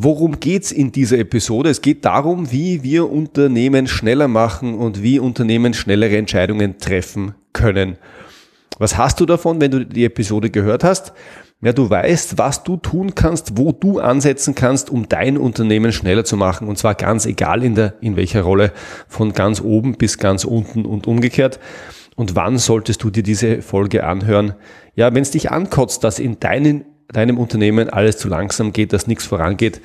Worum geht's in dieser Episode? Es geht darum, wie wir Unternehmen schneller machen und wie Unternehmen schnellere Entscheidungen treffen können. Was hast du davon, wenn du die Episode gehört hast? Ja, du weißt, was du tun kannst, wo du ansetzen kannst, um dein Unternehmen schneller zu machen. Und zwar ganz egal in der, in welcher Rolle, von ganz oben bis ganz unten und umgekehrt. Und wann solltest du dir diese Folge anhören? Ja, wenn es dich ankotzt, dass in deinen, deinem Unternehmen alles zu langsam geht, dass nichts vorangeht.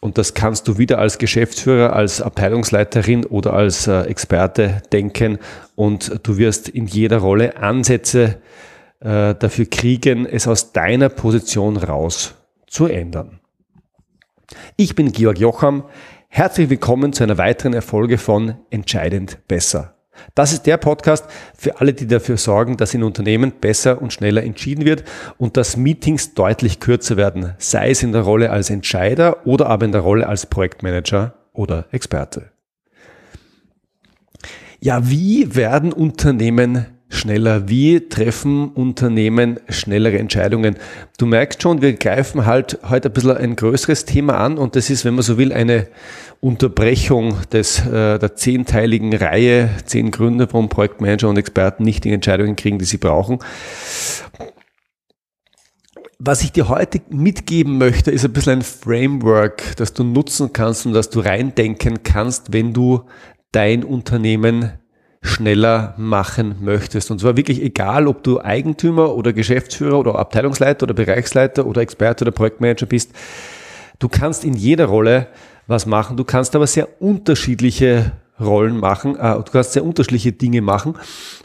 Und das kannst du wieder als Geschäftsführer, als Abteilungsleiterin oder als äh, Experte denken. Und du wirst in jeder Rolle Ansätze äh, dafür kriegen, es aus deiner Position raus zu ändern. Ich bin Georg Jocham. Herzlich willkommen zu einer weiteren Erfolge von Entscheidend besser. Das ist der Podcast für alle, die dafür sorgen, dass in Unternehmen besser und schneller entschieden wird und dass Meetings deutlich kürzer werden, sei es in der Rolle als Entscheider oder aber in der Rolle als Projektmanager oder Experte. Ja, wie werden Unternehmen schneller? Wie treffen Unternehmen schnellere Entscheidungen? Du merkst schon, wir greifen halt heute ein bisschen ein größeres Thema an und das ist, wenn man so will, eine Unterbrechung des, äh, der zehnteiligen Reihe, zehn Gründe, warum Projektmanager und Experten nicht die Entscheidungen kriegen, die sie brauchen. Was ich dir heute mitgeben möchte, ist ein bisschen ein Framework, das du nutzen kannst und das du reindenken kannst, wenn du dein Unternehmen schneller machen möchtest. Und zwar wirklich egal, ob du Eigentümer oder Geschäftsführer oder Abteilungsleiter oder Bereichsleiter oder Experte oder Projektmanager bist. Du kannst in jeder Rolle was machen. Du kannst aber sehr unterschiedliche Rollen machen. Äh, du kannst sehr unterschiedliche Dinge machen.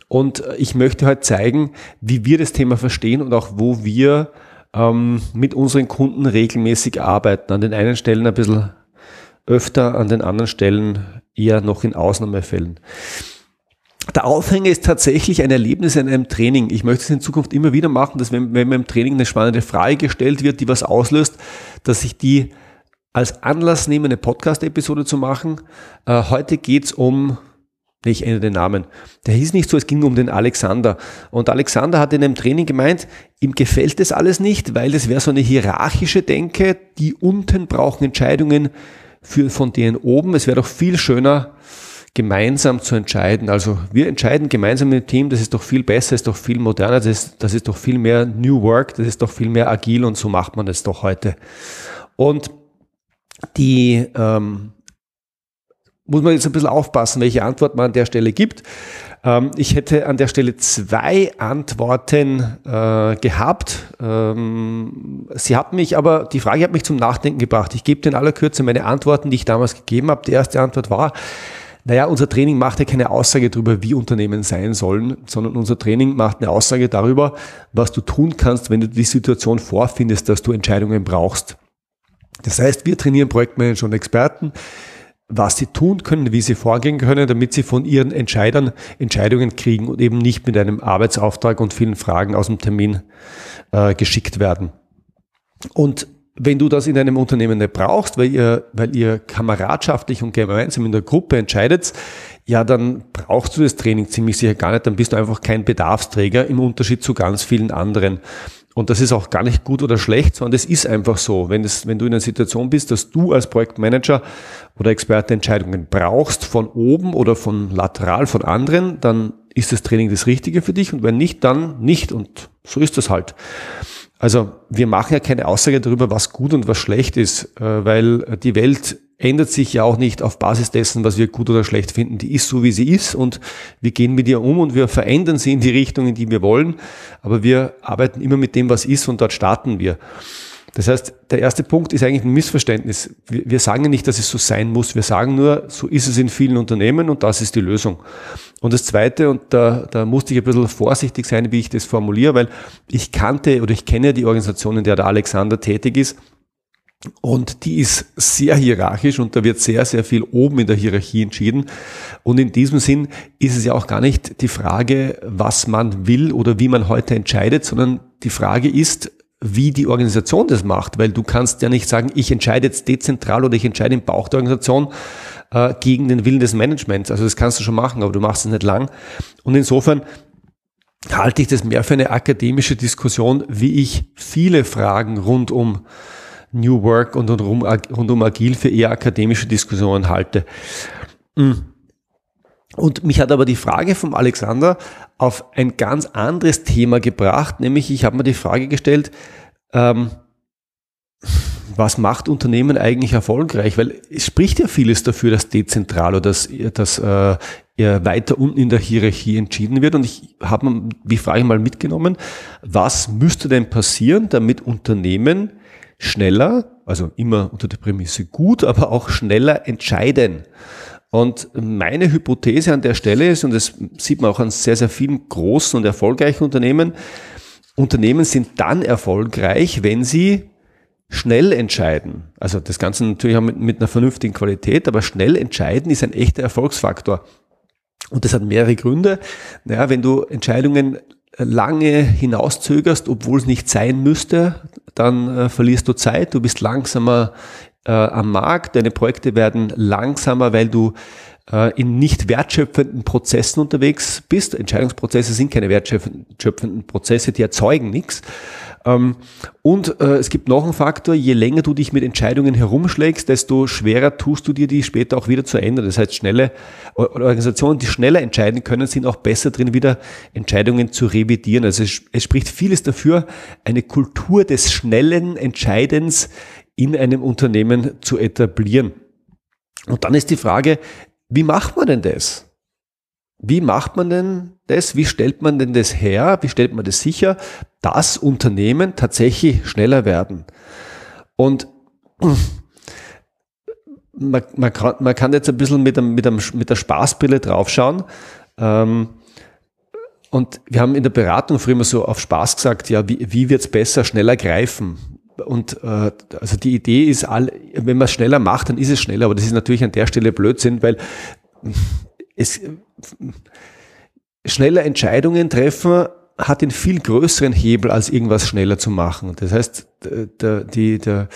Und ich möchte heute zeigen, wie wir das Thema verstehen und auch wo wir ähm, mit unseren Kunden regelmäßig arbeiten. An den einen Stellen ein bisschen öfter, an den anderen Stellen eher noch in Ausnahmefällen. Der Aufhänger ist tatsächlich ein Erlebnis in einem Training. Ich möchte es in Zukunft immer wieder machen, dass wenn, wenn im Training eine spannende Frage gestellt wird, die was auslöst, dass ich die als Anlass nehme, eine Podcast-Episode zu machen. Äh, heute geht's um, ich ändere den Namen. Der hieß nicht so, es ging um den Alexander. Und Alexander hat in einem Training gemeint, ihm gefällt das alles nicht, weil das wäre so eine hierarchische Denke, die unten brauchen Entscheidungen für, von denen oben. Es wäre doch viel schöner, gemeinsam zu entscheiden. Also wir entscheiden gemeinsam im Team, das ist doch viel besser, ist doch viel moderner, das ist, das ist doch viel mehr New Work, das ist doch viel mehr agil und so macht man das doch heute. Und die ähm, muss man jetzt ein bisschen aufpassen, welche Antwort man an der Stelle gibt. Ähm, ich hätte an der Stelle zwei Antworten äh, gehabt. Ähm, sie hat mich aber, die Frage hat mich zum Nachdenken gebracht. Ich gebe in aller Kürze meine Antworten, die ich damals gegeben habe. Die erste Antwort war, naja, unser Training macht ja keine Aussage darüber, wie Unternehmen sein sollen, sondern unser Training macht eine Aussage darüber, was du tun kannst, wenn du die Situation vorfindest, dass du Entscheidungen brauchst. Das heißt, wir trainieren Projektmanager und Experten, was sie tun können, wie sie vorgehen können, damit sie von ihren Entscheidern Entscheidungen kriegen und eben nicht mit einem Arbeitsauftrag und vielen Fragen aus dem Termin äh, geschickt werden. Und wenn du das in einem Unternehmen nicht brauchst, weil ihr, weil ihr kameradschaftlich und gemeinsam in der Gruppe entscheidet, ja, dann brauchst du das Training ziemlich sicher gar nicht, dann bist du einfach kein Bedarfsträger im Unterschied zu ganz vielen anderen. Und das ist auch gar nicht gut oder schlecht, sondern es ist einfach so. Wenn, es, wenn du in einer Situation bist, dass du als Projektmanager oder Experte Entscheidungen brauchst von oben oder von lateral von anderen, dann ist das Training das Richtige für dich und wenn nicht, dann nicht. Und so ist das halt. Also wir machen ja keine Aussage darüber, was gut und was schlecht ist, äh, weil die Welt ändert sich ja auch nicht auf Basis dessen, was wir gut oder schlecht finden. Die ist so, wie sie ist und wir gehen mit ihr um und wir verändern sie in die Richtung, in die wir wollen. Aber wir arbeiten immer mit dem, was ist und dort starten wir. Das heißt, der erste Punkt ist eigentlich ein Missverständnis. Wir, sagen ja nicht, dass es so sein muss. Wir sagen nur, so ist es in vielen Unternehmen und das ist die Lösung. Und das zweite, und da, da musste ich ein bisschen vorsichtig sein, wie ich das formuliere, weil ich kannte oder ich kenne die Organisation, in der der Alexander tätig ist. Und die ist sehr hierarchisch und da wird sehr, sehr viel oben in der Hierarchie entschieden. Und in diesem Sinn ist es ja auch gar nicht die Frage, was man will oder wie man heute entscheidet, sondern die Frage ist, wie die Organisation das macht, weil du kannst ja nicht sagen, ich entscheide jetzt dezentral oder ich entscheide im Bauch der Organisation äh, gegen den Willen des Managements. Also das kannst du schon machen, aber du machst es nicht lang. Und insofern halte ich das mehr für eine akademische Diskussion, wie ich viele Fragen rund um New Work und rund, rund um Agil für eher akademische Diskussionen halte. Mhm. Und mich hat aber die Frage vom Alexander auf ein ganz anderes Thema gebracht, nämlich ich habe mir die Frage gestellt, ähm, was macht Unternehmen eigentlich erfolgreich? Weil es spricht ja vieles dafür, dass dezentral oder dass, dass äh, weiter unten in der Hierarchie entschieden wird. Und ich habe die Frage mal mitgenommen, was müsste denn passieren, damit Unternehmen schneller, also immer unter der Prämisse gut, aber auch schneller entscheiden? Und meine Hypothese an der Stelle ist, und das sieht man auch an sehr, sehr vielen großen und erfolgreichen Unternehmen, Unternehmen sind dann erfolgreich, wenn sie schnell entscheiden. Also das Ganze natürlich auch mit, mit einer vernünftigen Qualität, aber schnell entscheiden ist ein echter Erfolgsfaktor. Und das hat mehrere Gründe. Naja, wenn du Entscheidungen lange hinauszögerst, obwohl es nicht sein müsste, dann äh, verlierst du Zeit, du bist langsamer äh, am Markt, deine Projekte werden langsamer, weil du äh, in nicht wertschöpfenden Prozessen unterwegs bist. Entscheidungsprozesse sind keine wertschöpfenden Prozesse, die erzeugen nichts. Ähm, und äh, es gibt noch einen Faktor, je länger du dich mit Entscheidungen herumschlägst, desto schwerer tust du dir die später auch wieder zu ändern. Das heißt, schnelle Organisationen, die schneller entscheiden können, sind auch besser drin, wieder Entscheidungen zu revidieren. Also es, es spricht vieles dafür, eine Kultur des schnellen Entscheidens in einem Unternehmen zu etablieren. Und dann ist die Frage, wie macht man denn das? Wie macht man denn das? Wie stellt man denn das her? Wie stellt man das sicher, dass Unternehmen tatsächlich schneller werden? Und man, man, kann, man kann jetzt ein bisschen mit, einem, mit, einem, mit der Spaßbrille draufschauen. Ähm, und wir haben in der Beratung früher immer so auf Spaß gesagt, ja, wie, wie wird's besser, schneller greifen? Und äh, also die Idee ist, all, wenn man es schneller macht, dann ist es schneller. Aber das ist natürlich an der Stelle Blödsinn, weil es schneller Entscheidungen treffen hat den viel größeren Hebel, als irgendwas schneller zu machen. Das heißt, der, die, der,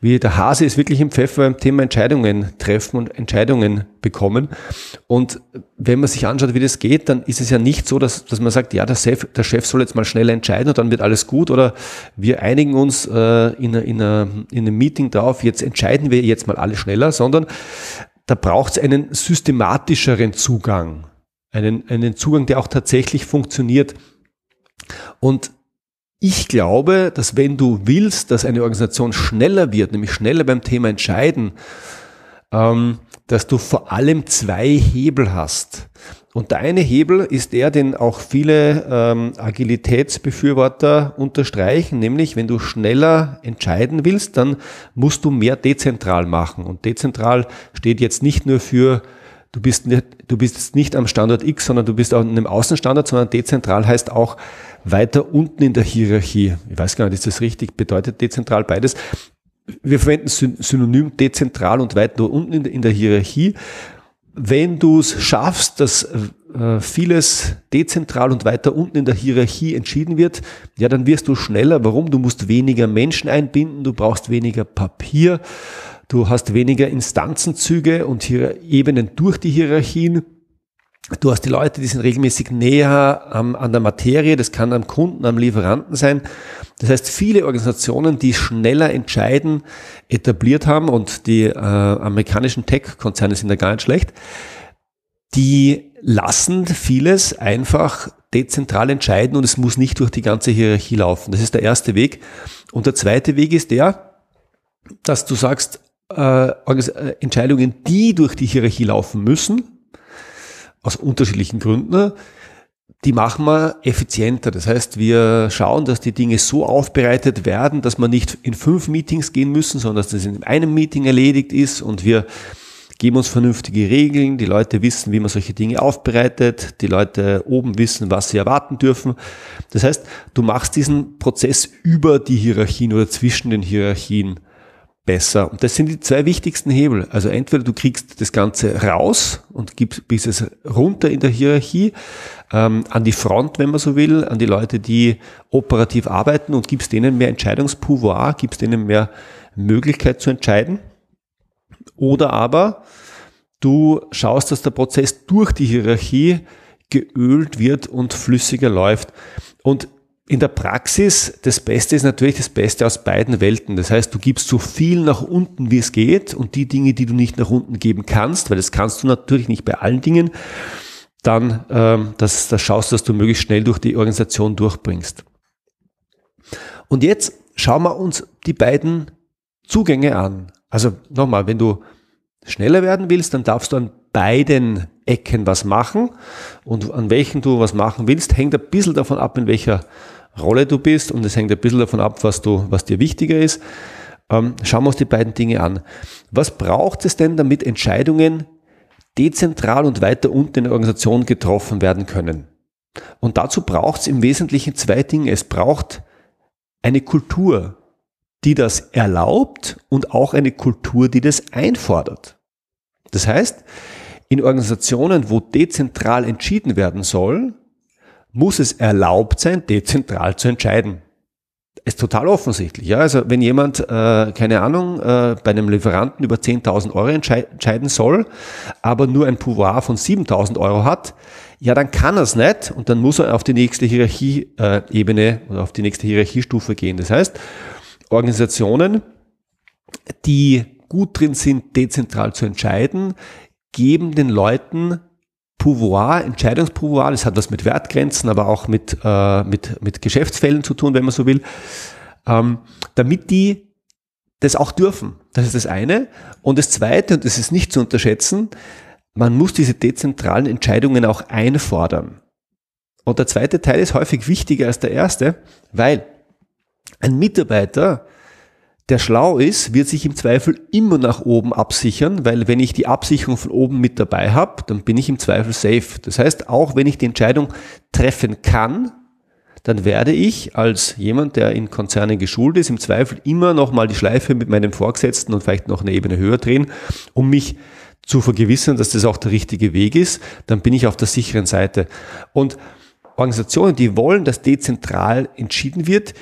wie der Hase ist wirklich im Pfeffer beim Thema Entscheidungen treffen und Entscheidungen bekommen. Und wenn man sich anschaut, wie das geht, dann ist es ja nicht so, dass, dass man sagt, ja, der Chef, der Chef soll jetzt mal schneller entscheiden und dann wird alles gut oder wir einigen uns äh, in, in, in einem Meeting drauf, jetzt entscheiden wir jetzt mal alle schneller, sondern da braucht es einen systematischeren Zugang. Einen, einen Zugang, der auch tatsächlich funktioniert. Und ich glaube, dass wenn du willst, dass eine Organisation schneller wird, nämlich schneller beim Thema entscheiden, ähm, dass du vor allem zwei Hebel hast. Und der eine Hebel ist der, den auch viele ähm, Agilitätsbefürworter unterstreichen, nämlich wenn du schneller entscheiden willst, dann musst du mehr dezentral machen. Und dezentral steht jetzt nicht nur für du bist nicht, du bist nicht am Standort X, sondern du bist auch in einem Außenstandort, sondern dezentral heißt auch weiter unten in der Hierarchie. Ich weiß gar nicht, ist das richtig? Bedeutet dezentral beides? Wir verwenden Synonym dezentral und weiter unten in der Hierarchie. Wenn du es schaffst, dass äh, vieles dezentral und weiter unten in der Hierarchie entschieden wird, ja, dann wirst du schneller. Warum? Du musst weniger Menschen einbinden, du brauchst weniger Papier, du hast weniger Instanzenzüge und hier Ebenen durch die Hierarchien. Du hast die Leute, die sind regelmäßig näher am, an der Materie, das kann am Kunden, am Lieferanten sein. Das heißt, viele Organisationen, die schneller entscheiden, etabliert haben und die äh, amerikanischen Tech-Konzerne sind da gar nicht schlecht, die lassen vieles einfach dezentral entscheiden und es muss nicht durch die ganze Hierarchie laufen. Das ist der erste Weg. Und der zweite Weg ist der, dass du sagst, äh, äh Entscheidungen, die durch die Hierarchie laufen müssen, aus unterschiedlichen Gründen, die machen wir effizienter. Das heißt, wir schauen, dass die Dinge so aufbereitet werden, dass man nicht in fünf Meetings gehen müssen, sondern dass das in einem Meeting erledigt ist und wir geben uns vernünftige Regeln, die Leute wissen, wie man solche Dinge aufbereitet, die Leute oben wissen, was sie erwarten dürfen. Das heißt, du machst diesen Prozess über die Hierarchien oder zwischen den Hierarchien besser. Und das sind die zwei wichtigsten Hebel. Also entweder du kriegst das Ganze raus und gibst bis es runter in der Hierarchie, ähm, an die Front, wenn man so will, an die Leute, die operativ arbeiten und gibst denen mehr Entscheidungspouvoir, gibst denen mehr Möglichkeit zu entscheiden. Oder aber du schaust, dass der Prozess durch die Hierarchie geölt wird und flüssiger läuft. Und in der Praxis, das Beste ist natürlich das Beste aus beiden Welten. Das heißt, du gibst so viel nach unten, wie es geht und die Dinge, die du nicht nach unten geben kannst, weil das kannst du natürlich nicht bei allen Dingen, dann ähm, das, das schaust du, dass du möglichst schnell durch die Organisation durchbringst. Und jetzt schauen wir uns die beiden Zugänge an. Also nochmal, wenn du schneller werden willst, dann darfst du an beiden Ecken was machen. Und an welchen du was machen willst, hängt ein bisschen davon ab, in welcher Rolle du bist. Und es hängt ein bisschen davon ab, was, du, was dir wichtiger ist. Ähm, schauen wir uns die beiden Dinge an. Was braucht es denn, damit Entscheidungen dezentral und weiter unten in der Organisation getroffen werden können? Und dazu braucht es im Wesentlichen zwei Dinge. Es braucht eine Kultur, die das erlaubt und auch eine Kultur, die das einfordert. Das heißt, in Organisationen, wo dezentral entschieden werden soll, muss es erlaubt sein, dezentral zu entscheiden. Ist total offensichtlich. Ja? Also wenn jemand, äh, keine Ahnung, äh, bei einem Lieferanten über 10.000 Euro entscheiden soll, aber nur ein Pouvoir von 7.000 Euro hat, ja, dann kann er es nicht und dann muss er auf die nächste Hierarchieebene äh, oder auf die nächste Hierarchiestufe gehen. Das heißt, Organisationen, die gut drin sind, dezentral zu entscheiden, geben den Leuten Pouvoir, Entscheidungspouvoir, das hat was mit Wertgrenzen, aber auch mit, äh, mit, mit Geschäftsfällen zu tun, wenn man so will, ähm, damit die das auch dürfen. Das ist das eine. Und das zweite, und das ist nicht zu unterschätzen, man muss diese dezentralen Entscheidungen auch einfordern. Und der zweite Teil ist häufig wichtiger als der erste, weil ein Mitarbeiter, der schlau ist, wird sich im Zweifel immer nach oben absichern, weil wenn ich die Absicherung von oben mit dabei habe, dann bin ich im Zweifel safe. Das heißt, auch wenn ich die Entscheidung treffen kann, dann werde ich als jemand, der in Konzernen geschult ist, im Zweifel immer noch mal die Schleife mit meinem Vorgesetzten und vielleicht noch eine Ebene höher drehen, um mich zu vergewissern, dass das auch der richtige Weg ist. Dann bin ich auf der sicheren Seite. Und Organisationen, die wollen, dass dezentral entschieden wird,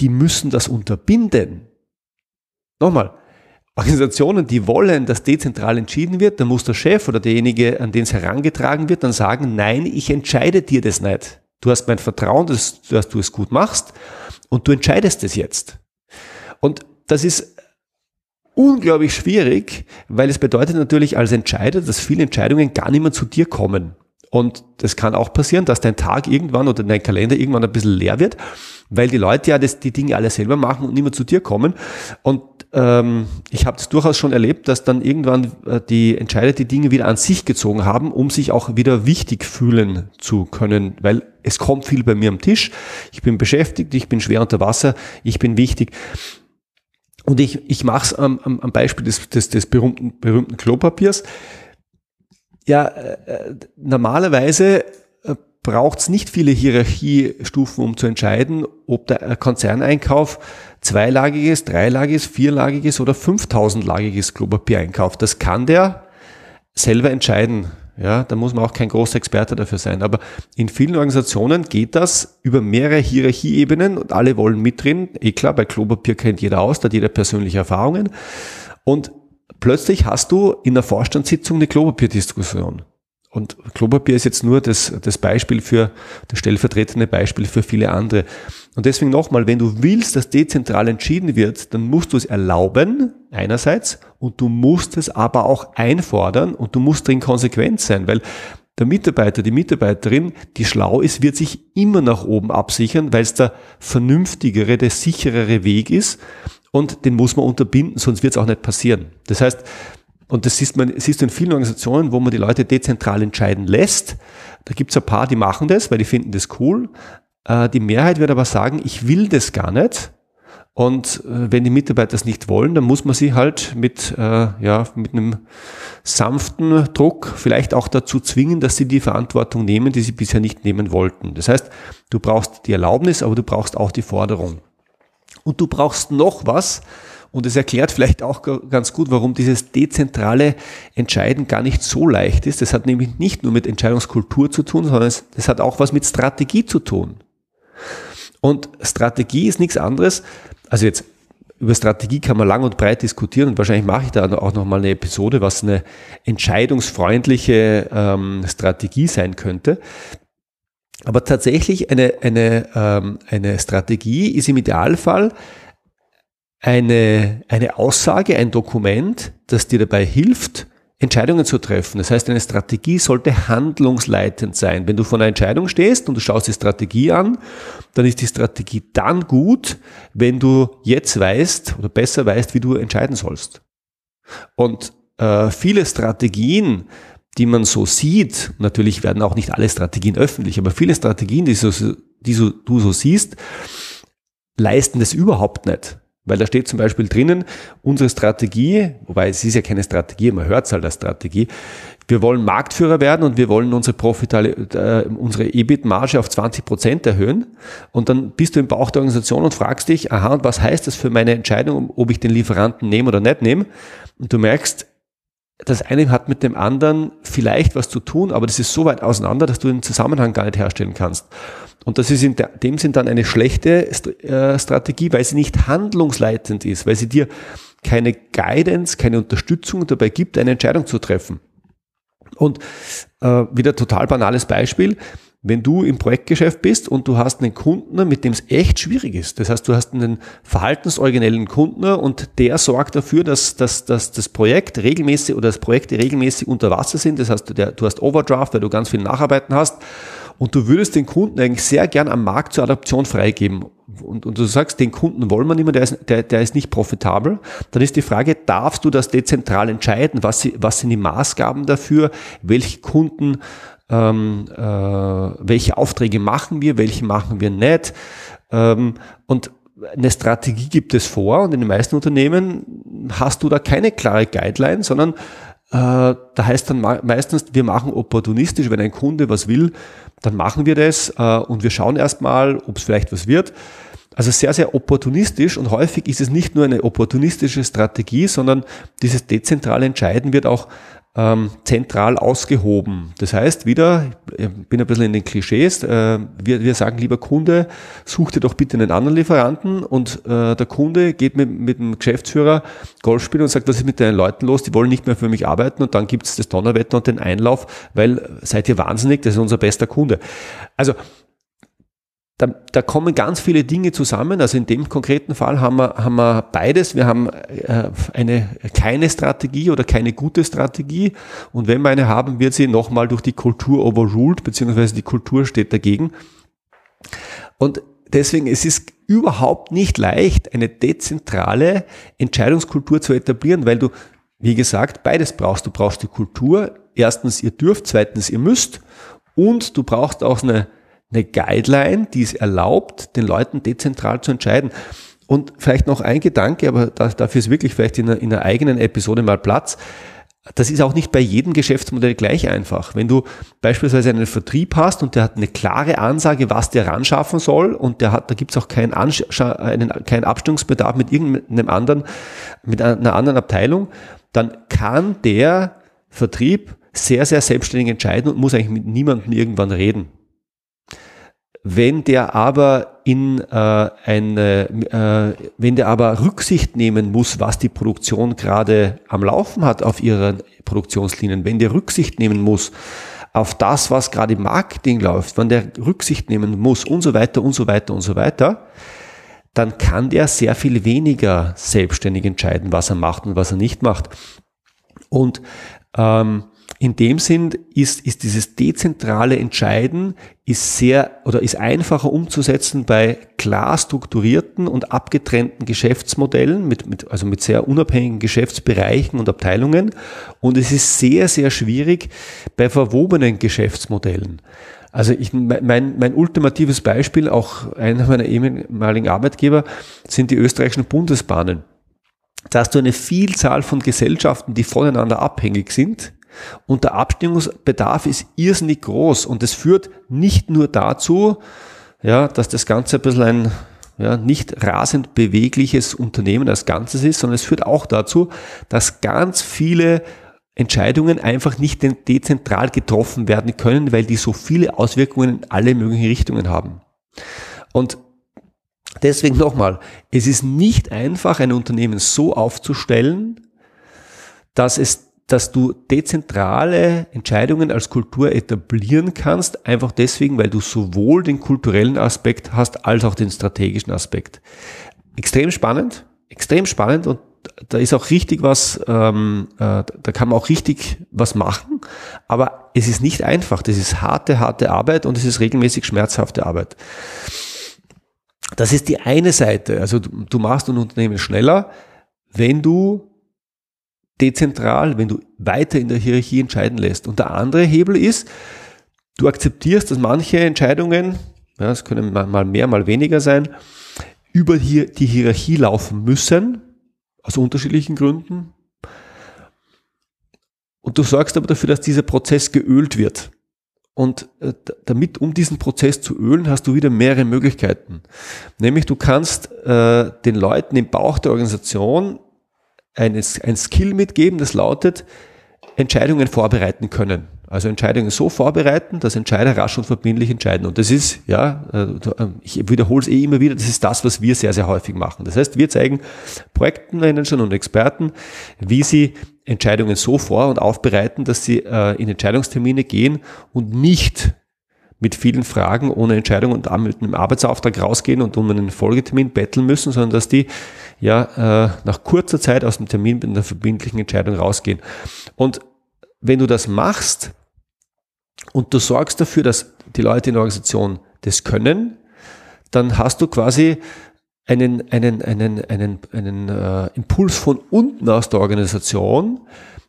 die müssen das unterbinden. Nochmal, Organisationen, die wollen, dass dezentral entschieden wird, dann muss der Chef oder derjenige, an den es herangetragen wird, dann sagen, nein, ich entscheide dir das nicht. Du hast mein Vertrauen, dass, dass du es gut machst und du entscheidest es jetzt. Und das ist unglaublich schwierig, weil es bedeutet natürlich als Entscheider, dass viele Entscheidungen gar nicht mehr zu dir kommen. Und das kann auch passieren, dass dein Tag irgendwann oder dein Kalender irgendwann ein bisschen leer wird, weil die Leute ja das, die Dinge alle selber machen und nicht mehr zu dir kommen. Und ähm, ich habe das durchaus schon erlebt, dass dann irgendwann äh, die Entscheider die Dinge wieder an sich gezogen haben, um sich auch wieder wichtig fühlen zu können, weil es kommt viel bei mir am Tisch. Ich bin beschäftigt, ich bin schwer unter Wasser, ich bin wichtig. Und ich, ich mache es am, am, am Beispiel des, des, des berühmten, berühmten Klopapiers. Ja, äh, äh normalerweise äh, braucht es nicht viele Hierarchiestufen, um zu entscheiden, ob der Konzerneinkauf zweilagiges, dreilagiges, vierlagiges oder 5000-lagiges Klopapier einkauft. Das kann der selber entscheiden. Ja, da muss man auch kein großer Experte dafür sein. Aber in vielen Organisationen geht das über mehrere Hierarchieebenen und alle wollen mitreden. Eh klar, bei Klopapier kennt jeder aus, da hat jeder persönliche Erfahrungen. Und plötzlich hast du in der Vorstandssitzung eine Klopapierdiskussion. Und Klopapier ist jetzt nur das, das Beispiel für, das stellvertretende Beispiel für viele andere. Und deswegen nochmal, wenn du willst, dass dezentral entschieden wird, dann musst du es erlauben, einerseits, und du musst es aber auch einfordern und du musst drin konsequent sein, weil der Mitarbeiter, die Mitarbeiterin, die schlau ist, wird sich immer nach oben absichern, weil es der vernünftigere, der sicherere Weg ist und den muss man unterbinden, sonst wird es auch nicht passieren. Das heißt, und das siehst, man, siehst du in vielen Organisationen, wo man die Leute dezentral entscheiden lässt. Da gibt es ein paar, die machen das, weil die finden das cool. Äh, die Mehrheit wird aber sagen, ich will das gar nicht. Und äh, wenn die Mitarbeiter das nicht wollen, dann muss man sie halt mit, äh, ja, mit einem sanften Druck vielleicht auch dazu zwingen, dass sie die Verantwortung nehmen, die sie bisher nicht nehmen wollten. Das heißt, du brauchst die Erlaubnis, aber du brauchst auch die Forderung. Und du brauchst noch was, und es erklärt vielleicht auch ganz gut, warum dieses dezentrale Entscheiden gar nicht so leicht ist. Das hat nämlich nicht nur mit Entscheidungskultur zu tun, sondern es, das hat auch was mit Strategie zu tun. Und Strategie ist nichts anderes, also jetzt über Strategie kann man lang und breit diskutieren und wahrscheinlich mache ich da auch nochmal eine Episode, was eine entscheidungsfreundliche ähm, Strategie sein könnte. Aber tatsächlich eine, eine, ähm, eine Strategie ist im Idealfall eine, eine Aussage, ein Dokument, das dir dabei hilft, Entscheidungen zu treffen. Das heißt, eine Strategie sollte handlungsleitend sein. Wenn du vor einer Entscheidung stehst und du schaust die Strategie an, dann ist die Strategie dann gut, wenn du jetzt weißt oder besser weißt, wie du entscheiden sollst. Und äh, viele Strategien, die man so sieht, natürlich werden auch nicht alle Strategien öffentlich, aber viele Strategien, die, so, die so, du so siehst, leisten das überhaupt nicht. Weil da steht zum Beispiel drinnen, unsere Strategie, wobei es ist ja keine Strategie, man hört es halt als Strategie, wir wollen Marktführer werden und wir wollen unsere, Profitali äh, unsere EBIT-Marge auf 20 Prozent erhöhen. Und dann bist du im Bauch der Organisation und fragst dich, aha, und was heißt das für meine Entscheidung, ob ich den Lieferanten nehme oder nicht nehme? Und du merkst, das eine hat mit dem anderen vielleicht was zu tun, aber das ist so weit auseinander, dass du den Zusammenhang gar nicht herstellen kannst. Und das ist in dem Sinn dann eine schlechte äh, Strategie, weil sie nicht handlungsleitend ist, weil sie dir keine Guidance, keine Unterstützung dabei gibt, eine Entscheidung zu treffen. Und äh, wieder total banales Beispiel wenn du im Projektgeschäft bist und du hast einen Kunden, mit dem es echt schwierig ist. Das heißt, du hast einen verhaltensoriginellen Kunden und der sorgt dafür, dass, dass, dass das Projekt regelmäßig oder das Projekte regelmäßig unter Wasser sind. Das heißt, du hast Overdraft, weil du ganz viel Nacharbeiten hast und du würdest den Kunden eigentlich sehr gern am Markt zur Adaption freigeben. Und, und du sagst, den Kunden wollen wir nicht mehr, der ist, der, der ist nicht profitabel. Dann ist die Frage, darfst du das dezentral entscheiden? Was, was sind die Maßgaben dafür? Welche Kunden ähm, äh, welche Aufträge machen wir, welche machen wir nicht. Ähm, und eine Strategie gibt es vor und in den meisten Unternehmen hast du da keine klare Guideline, sondern da heißt dann meistens, wir machen opportunistisch, wenn ein Kunde was will, dann machen wir das äh, und wir schauen erstmal, ob es vielleicht was wird. Also sehr, sehr opportunistisch und häufig ist es nicht nur eine opportunistische Strategie, sondern dieses dezentrale Entscheiden wird auch ähm, zentral ausgehoben. Das heißt, wieder, ich bin ein bisschen in den Klischees, äh, wir, wir sagen, lieber Kunde, such dir doch bitte einen anderen Lieferanten und äh, der Kunde geht mit, mit dem Geschäftsführer Golf spielen und sagt, was ist mit deinen Leuten los, die wollen nicht mehr für mich arbeiten und dann gibt es das Donnerwetter und den Einlauf, weil seid ihr wahnsinnig, das ist unser bester Kunde. Also da, da kommen ganz viele Dinge zusammen. Also in dem konkreten Fall haben wir, haben wir beides. Wir haben äh, eine keine Strategie oder keine gute Strategie. Und wenn wir eine haben, wird sie nochmal durch die Kultur overruled, beziehungsweise die Kultur steht dagegen. Und deswegen, es ist überhaupt nicht leicht, eine dezentrale Entscheidungskultur zu etablieren, weil du, wie gesagt, beides brauchst. Du brauchst die Kultur. Erstens, ihr dürft, zweitens, ihr müsst. Und du brauchst auch eine eine Guideline, die es erlaubt, den Leuten dezentral zu entscheiden. Und vielleicht noch ein Gedanke, aber dafür ist wirklich vielleicht in einer, in einer eigenen Episode mal Platz. Das ist auch nicht bei jedem Geschäftsmodell gleich einfach. Wenn du beispielsweise einen Vertrieb hast und der hat eine klare Ansage, was der ran schaffen soll und der hat, da gibt es auch keinen, einen, keinen Abstimmungsbedarf mit irgendeinem anderen, mit einer anderen Abteilung, dann kann der Vertrieb sehr, sehr selbstständig entscheiden und muss eigentlich mit niemandem irgendwann reden. Wenn der aber in äh, eine, äh, wenn der aber Rücksicht nehmen muss, was die Produktion gerade am Laufen hat auf ihren Produktionslinien, wenn der Rücksicht nehmen muss auf das, was gerade im Marketing läuft, wenn der Rücksicht nehmen muss und so weiter und so weiter und so weiter, dann kann der sehr viel weniger selbstständig entscheiden, was er macht und was er nicht macht. Und ähm, in dem Sinn ist, ist dieses dezentrale Entscheiden ist sehr oder ist einfacher umzusetzen bei klar strukturierten und abgetrennten Geschäftsmodellen mit, mit, also mit sehr unabhängigen Geschäftsbereichen und Abteilungen. Und es ist sehr, sehr schwierig bei verwobenen Geschäftsmodellen. Also ich, mein, mein ultimatives Beispiel, auch einer meiner ehemaligen Arbeitgeber, sind die österreichischen Bundesbahnen. Da hast du eine Vielzahl von Gesellschaften, die voneinander abhängig sind und der Abstimmungsbedarf ist irrsinnig groß und es führt nicht nur dazu, ja, dass das Ganze ein bisschen ein ja, nicht rasend bewegliches Unternehmen als Ganzes ist, sondern es führt auch dazu, dass ganz viele Entscheidungen einfach nicht dezentral getroffen werden können, weil die so viele Auswirkungen in alle möglichen Richtungen haben. Und deswegen nochmal, es ist nicht einfach, ein Unternehmen so aufzustellen, dass es dass du dezentrale Entscheidungen als Kultur etablieren kannst, einfach deswegen, weil du sowohl den kulturellen Aspekt hast als auch den strategischen Aspekt. Extrem spannend, extrem spannend und da ist auch richtig was, ähm, äh, da kann man auch richtig was machen, aber es ist nicht einfach. Das ist harte, harte Arbeit und es ist regelmäßig schmerzhafte Arbeit. Das ist die eine Seite. Also du, du machst ein Unternehmen schneller, wenn du dezentral, wenn du weiter in der Hierarchie entscheiden lässt. Und der andere Hebel ist, du akzeptierst, dass manche Entscheidungen, ja, es können mal mehr, mal weniger sein, über die Hierarchie laufen müssen, aus unterschiedlichen Gründen. Und du sorgst aber dafür, dass dieser Prozess geölt wird. Und äh, damit, um diesen Prozess zu ölen, hast du wieder mehrere Möglichkeiten. Nämlich du kannst äh, den Leuten im Bauch der Organisation ein, ein Skill mitgeben, das lautet, Entscheidungen vorbereiten können. Also Entscheidungen so vorbereiten, dass Entscheider rasch und verbindlich entscheiden. Und das ist, ja, äh, ich wiederhole es eh immer wieder, das ist das, was wir sehr, sehr häufig machen. Das heißt, wir zeigen Projektmanagern und Experten, wie sie Entscheidungen so vor- und aufbereiten, dass sie äh, in Entscheidungstermine gehen und nicht mit vielen Fragen ohne Entscheidung und mit einem Arbeitsauftrag rausgehen und um einen Folgetermin betteln müssen, sondern dass die ja äh, nach kurzer Zeit aus dem Termin mit einer verbindlichen Entscheidung rausgehen. Und wenn du das machst und du sorgst dafür, dass die Leute in der Organisation das können, dann hast du quasi einen, einen, einen, einen, einen äh, Impuls von unten aus der Organisation,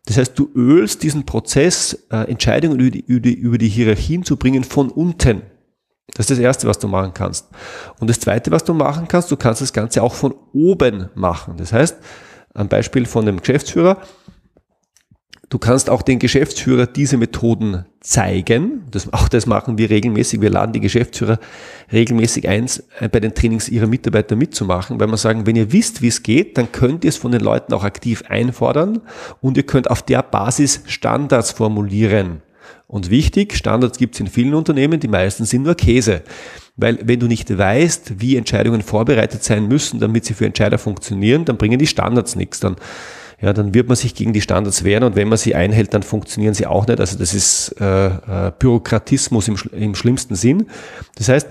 das heißt, du ölst diesen Prozess, äh, Entscheidungen über die, über, die, über die Hierarchien zu bringen von unten. Das ist das Erste, was du machen kannst. Und das Zweite, was du machen kannst, du kannst das Ganze auch von oben machen. Das heißt, ein Beispiel von dem Geschäftsführer, Du kannst auch den Geschäftsführer diese Methoden zeigen. Das, auch das machen wir regelmäßig. Wir laden die Geschäftsführer regelmäßig ein, äh, bei den Trainings ihrer Mitarbeiter mitzumachen, weil wir sagen, wenn ihr wisst, wie es geht, dann könnt ihr es von den Leuten auch aktiv einfordern und ihr könnt auf der Basis Standards formulieren. Und wichtig, Standards gibt es in vielen Unternehmen, die meisten sind nur Käse. Weil wenn du nicht weißt, wie Entscheidungen vorbereitet sein müssen, damit sie für Entscheider funktionieren, dann bringen die Standards nichts. Dann ja, dann wird man sich gegen die Standards wehren und wenn man sie einhält, dann funktionieren sie auch nicht. Also das ist äh, äh, Bürokratismus im, im schlimmsten Sinn. Das heißt,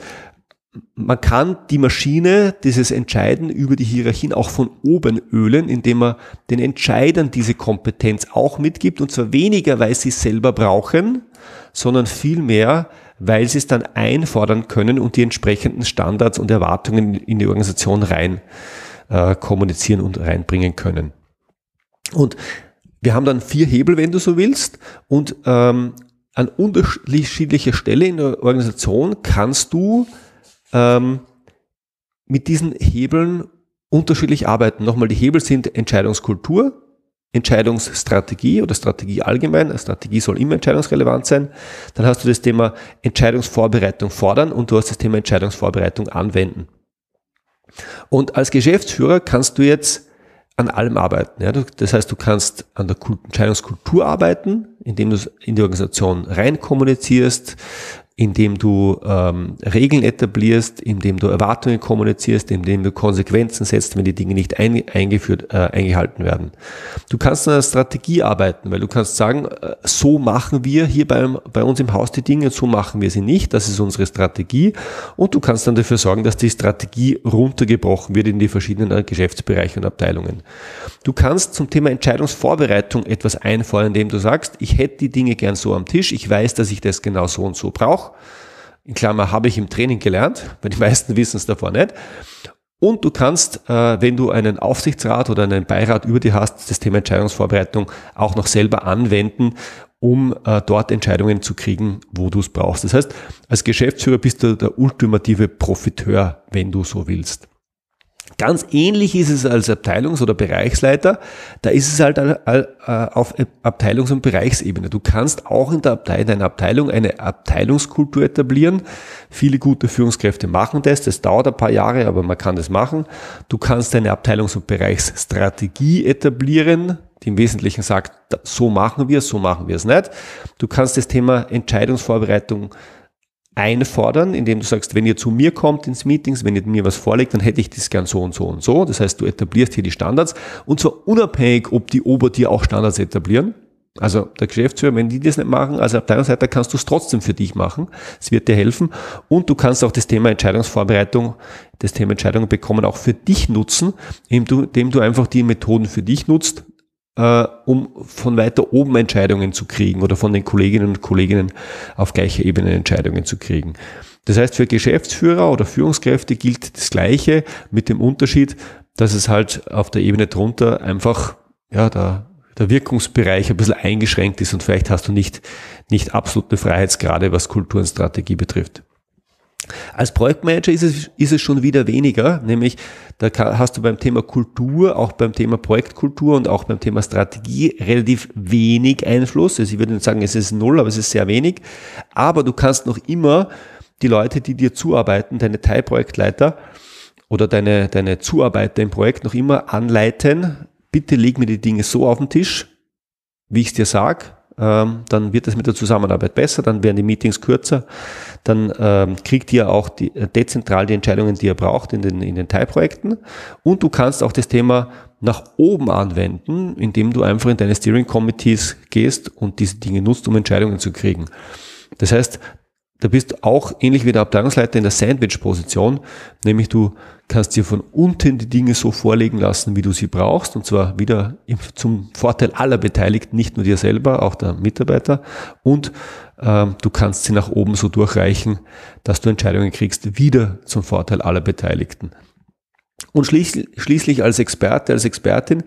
man kann die Maschine, dieses Entscheiden über die Hierarchien auch von oben ölen, indem man den Entscheidern diese Kompetenz auch mitgibt und zwar weniger, weil sie es selber brauchen, sondern vielmehr, weil sie es dann einfordern können und die entsprechenden Standards und Erwartungen in die Organisation rein äh, kommunizieren und reinbringen können. Und wir haben dann vier Hebel, wenn du so willst. Und ähm, an unterschiedlicher Stelle in der Organisation kannst du ähm, mit diesen Hebeln unterschiedlich arbeiten. Nochmal, die Hebel sind Entscheidungskultur, Entscheidungsstrategie oder Strategie allgemein. Eine Strategie soll immer entscheidungsrelevant sein. Dann hast du das Thema Entscheidungsvorbereitung fordern und du hast das Thema Entscheidungsvorbereitung anwenden. Und als Geschäftsführer kannst du jetzt an allem arbeiten. Ja? Das heißt, du kannst an der Entscheidungskultur arbeiten, indem du in die Organisation rein kommunizierst, indem du ähm, Regeln etablierst, indem du Erwartungen kommunizierst, indem du Konsequenzen setzt, wenn die Dinge nicht ein, eingeführt, äh, eingehalten werden. Du kannst an einer Strategie arbeiten, weil du kannst sagen, äh, so machen wir hier beim, bei uns im Haus die Dinge, so machen wir sie nicht, das ist unsere Strategie und du kannst dann dafür sorgen, dass die Strategie runtergebrochen wird in die verschiedenen äh, Geschäftsbereiche und Abteilungen. Du kannst zum Thema Entscheidungsvorbereitung etwas einfordern, indem du sagst, ich hätte die Dinge gern so am Tisch, ich weiß, dass ich das genau so und so brauche, in Klammer habe ich im Training gelernt, weil die meisten wissen es davor nicht. Und du kannst, äh, wenn du einen Aufsichtsrat oder einen Beirat über dir hast, das Thema Entscheidungsvorbereitung auch noch selber anwenden, um äh, dort Entscheidungen zu kriegen, wo du es brauchst. Das heißt, als Geschäftsführer bist du der ultimative Profiteur, wenn du so willst. Ganz ähnlich ist es als Abteilungs- oder Bereichsleiter. Da ist es halt äh, auf Abteilungs- und Bereichsebene. Du kannst auch in der Abteilung, deiner Abteilung eine Abteilungskultur etablieren. Viele gute Führungskräfte machen das. Das dauert ein paar Jahre, aber man kann das machen. Du kannst eine Abteilungs- und Bereichsstrategie etablieren, die im Wesentlichen sagt, so machen wir es, so machen wir es nicht. Du kannst das Thema Entscheidungsvorbereitung einfordern, indem du sagst, wenn ihr zu mir kommt ins Meetings, wenn ihr mir was vorlegt, dann hätte ich das gern so und so und so. Das heißt, du etablierst hier die Standards und zwar unabhängig, ob die Ober dir auch Standards etablieren. Also der Geschäftsführer, wenn die das nicht machen, als Abteilungsleiter kannst du es trotzdem für dich machen. Es wird dir helfen. Und du kannst auch das Thema Entscheidungsvorbereitung, das Thema Entscheidungen bekommen, auch für dich nutzen, indem du einfach die Methoden für dich nutzt, äh, um von weiter oben Entscheidungen zu kriegen oder von den Kolleginnen und Kollegen auf gleicher Ebene Entscheidungen zu kriegen. Das heißt, für Geschäftsführer oder Führungskräfte gilt das Gleiche mit dem Unterschied, dass es halt auf der Ebene drunter einfach, ja, der, der Wirkungsbereich ein bisschen eingeschränkt ist und vielleicht hast du nicht, nicht absolute Freiheitsgrade, was Kultur und Strategie betrifft. Als Projektmanager ist es, ist es schon wieder weniger, nämlich da hast du beim Thema Kultur, auch beim Thema Projektkultur und auch beim Thema Strategie relativ wenig Einfluss. Also ich würde nicht sagen, es ist null, aber es ist sehr wenig. Aber du kannst noch immer die Leute, die dir zuarbeiten, deine Teilprojektleiter oder deine, deine Zuarbeiter im Projekt noch immer anleiten. Bitte leg mir die Dinge so auf den Tisch, wie ich es dir sag, ähm, dann wird es mit der Zusammenarbeit besser, dann werden die Meetings kürzer, dann ähm, kriegt ihr auch die, äh, dezentral die Entscheidungen, die ihr braucht in den, in den Teilprojekten und du kannst auch das Thema nach oben anwenden, indem du einfach in deine Steering Committees gehst und diese Dinge nutzt, um Entscheidungen zu kriegen. Das heißt, da bist du auch ähnlich wie der Abteilungsleiter in der Sandwich-Position, nämlich du kannst dir von unten die Dinge so vorlegen lassen, wie du sie brauchst, und zwar wieder zum Vorteil aller Beteiligten, nicht nur dir selber, auch der Mitarbeiter, und ähm, du kannst sie nach oben so durchreichen, dass du Entscheidungen kriegst, wieder zum Vorteil aller Beteiligten. Und schließlich, als Experte, als Expertin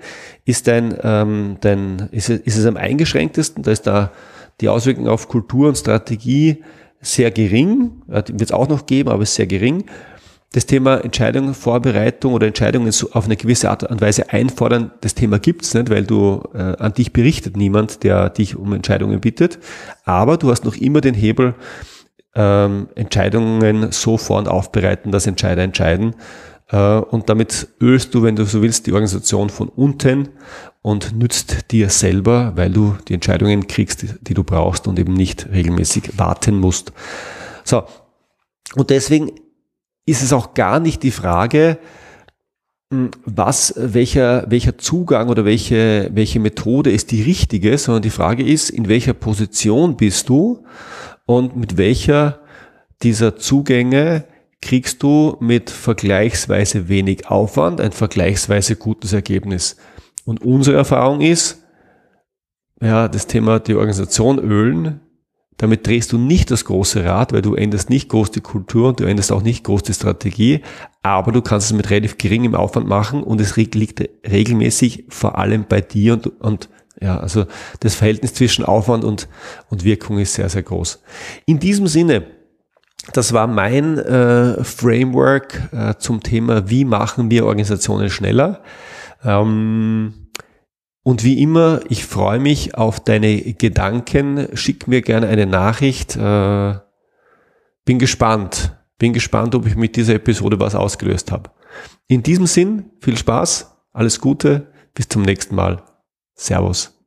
ist dein, ähm, dein ist, es, ist es am eingeschränktesten, da ist da die Auswirkung auf Kultur und Strategie sehr gering, wird es auch noch geben, aber ist sehr gering. Das Thema Entscheidungen, Vorbereitung oder Entscheidungen auf eine gewisse Art und Weise einfordern, das Thema gibt's nicht, weil du äh, an dich berichtet niemand, der dich um Entscheidungen bittet. Aber du hast noch immer den Hebel, ähm, Entscheidungen so vor- und aufbereiten, dass Entscheider entscheiden. Äh, und damit ölst du, wenn du so willst, die Organisation von unten und nützt dir selber, weil du die Entscheidungen kriegst, die du brauchst und eben nicht regelmäßig warten musst. So. Und deswegen ist es auch gar nicht die Frage, hm, was, welcher, welcher Zugang oder welche, welche Methode ist die richtige, sondern die Frage ist, in welcher Position bist du und mit welcher dieser Zugänge kriegst du mit vergleichsweise wenig Aufwand ein vergleichsweise gutes Ergebnis. Und unsere Erfahrung ist, ja, das Thema die Organisation ölen, damit drehst du nicht das große Rad, weil du änderst nicht groß die Kultur und du änderst auch nicht groß die Strategie, aber du kannst es mit relativ geringem Aufwand machen und es liegt regelmäßig vor allem bei dir und, und ja, also das Verhältnis zwischen Aufwand und, und Wirkung ist sehr, sehr groß. In diesem Sinne, das war mein äh, Framework äh, zum Thema, wie machen wir Organisationen schneller. Ähm, und wie immer, ich freue mich auf deine Gedanken. Schick mir gerne eine Nachricht. Äh, bin gespannt. Bin gespannt, ob ich mit dieser Episode was ausgelöst habe. In diesem Sinn, viel Spaß, alles Gute, bis zum nächsten Mal. Servus.